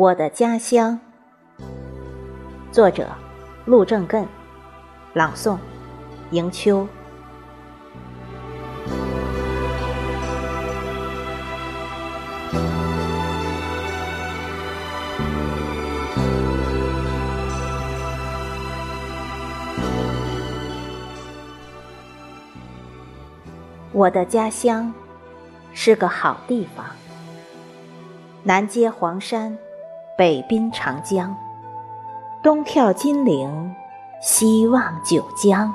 我的家乡，作者陆正艮，朗诵迎秋。我的家乡是个好地方，南接黄山，北滨长江，东眺金陵，西望九江。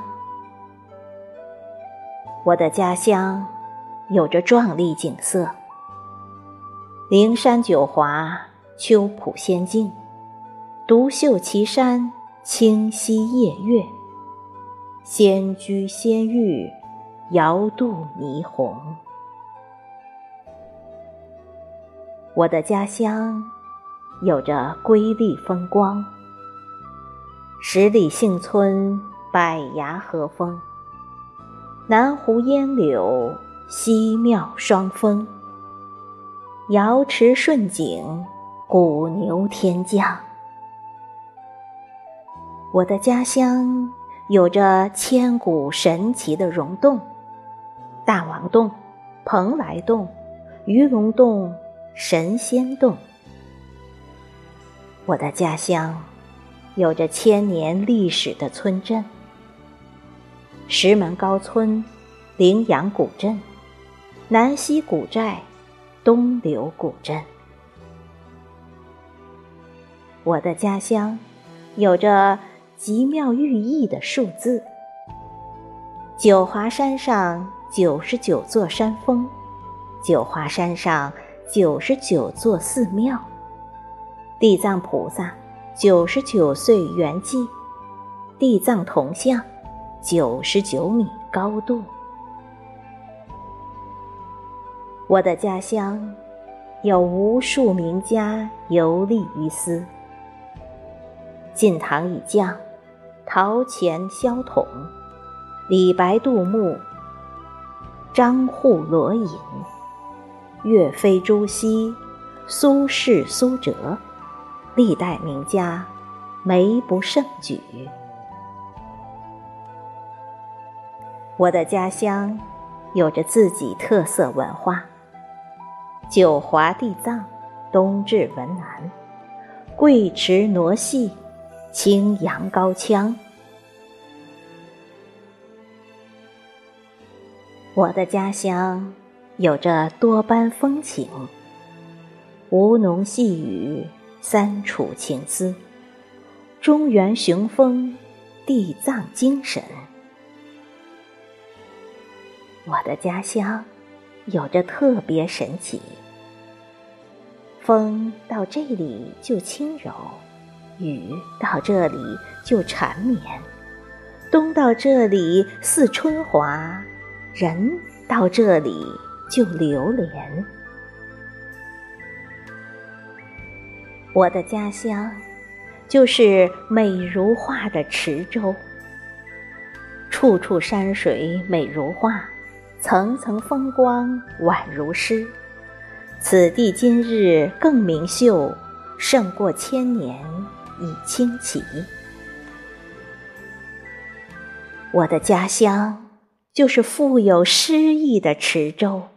我的家乡有着壮丽景色，灵山九华，秋浦仙境，独秀奇山，清溪夜月，仙居仙域。遥渡霓虹，我的家乡有着瑰丽风光。十里杏村，百崖和风，南湖烟柳，西庙双峰，瑶池顺景，古牛天降。我的家乡有着千古神奇的溶洞。大王洞、蓬莱洞、鱼龙洞、神仙洞。我的家乡有着千年历史的村镇：石门高村、羚羊古镇、南溪古寨、东流古镇。我的家乡有着极妙寓意的数字：九华山上。九十九座山峰，九华山上九十九座寺庙，地藏菩萨九十九岁圆寂，地藏铜像九十九米高度。我的家乡有无数名家游历于斯，晋唐以降，陶潜、萧统、李白、杜牧。张祜、罗隐、岳飞、朱熹、苏轼、苏辙，历代名家，没不胜举。我的家乡有着自己特色文化：九华地藏，东至文南，贵池傩戏，青阳高腔。我的家乡有着多般风情，吴侬细语，三楚情思，中原雄风，地藏精神。我的家乡有着特别神奇，风到这里就轻柔，雨到这里就缠绵，冬到这里似春华。人到这里就流连。我的家乡就是美如画的池州，处处山水美如画，层层风光宛如诗。此地今日更明秀，胜过千年已清奇。我的家乡。就是富有诗意的池州，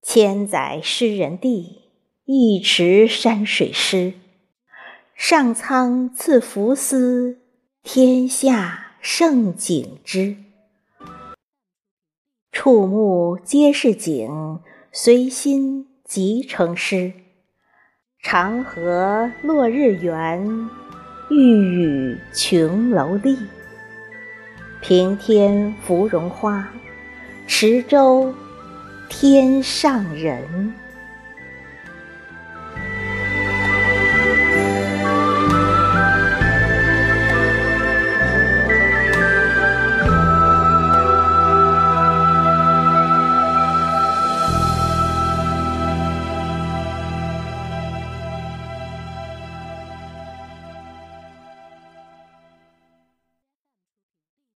千载诗人地，一池山水诗。上苍赐福斯，天下胜景之。触目皆是景，随心即成诗。长河落日圆，玉宇琼楼丽。平添芙蓉花，池州天上人。